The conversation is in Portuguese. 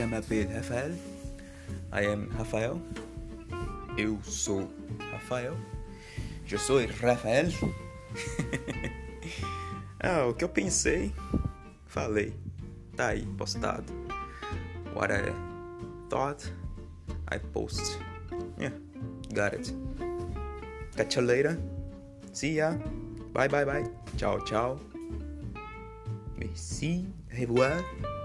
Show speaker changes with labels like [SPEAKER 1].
[SPEAKER 1] Je m'appelle Rafael. I am Rafael. Eu sou Rafael. Eu sou Rafael. ah, o que eu pensei, falei. Tá aí, postado. What I thought, I post. Yeah, got it. Catch you later. See ya. Bye, bye, bye. Tchau, tchau. Merci. Au revoir.